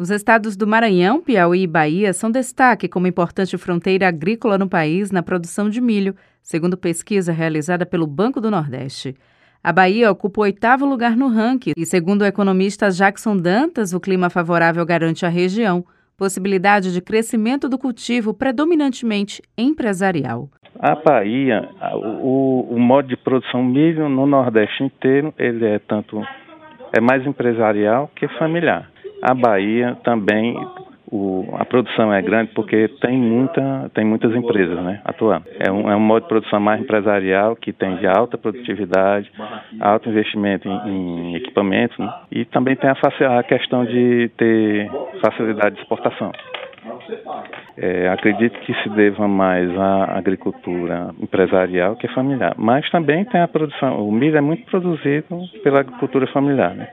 Os estados do Maranhão, Piauí e Bahia são destaque como importante fronteira agrícola no país na produção de milho, segundo pesquisa realizada pelo Banco do Nordeste. A Bahia ocupa o oitavo lugar no ranking e, segundo o economista Jackson Dantas, o clima favorável garante à região possibilidade de crescimento do cultivo predominantemente empresarial. A Bahia, o, o modo de produção milho no Nordeste inteiro, ele é tanto é mais empresarial que familiar. A Bahia também, o, a produção é grande porque tem, muita, tem muitas empresas né, atuando. É um, é um modo de produção mais empresarial que tem de alta produtividade, alto investimento em, em equipamentos né, e também tem a, a questão de ter facilidade de exportação. É, acredito que se deva mais à agricultura empresarial que familiar, mas também tem a produção. O milho é muito produzido pela agricultura familiar, né?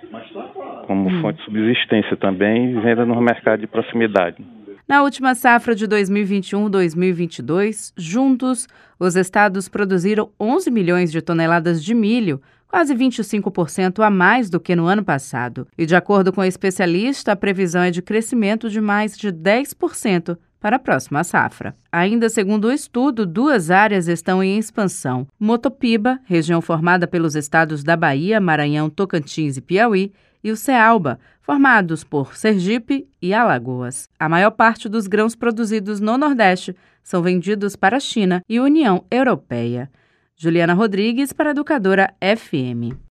Como hum. fonte de subsistência também e venda no mercado de proximidade. Na última safra de 2021-2022, juntos, os estados produziram 11 milhões de toneladas de milho, quase 25% a mais do que no ano passado. E, de acordo com o especialista, a previsão é de crescimento de mais de 10% para a próxima safra. Ainda segundo o estudo, duas áreas estão em expansão: Motopiba, região formada pelos estados da Bahia, Maranhão, Tocantins e Piauí, e o Cealba, formados por Sergipe e Alagoas. A maior parte dos grãos produzidos no Nordeste são vendidos para a China e União Europeia. Juliana Rodrigues para a Educadora FM.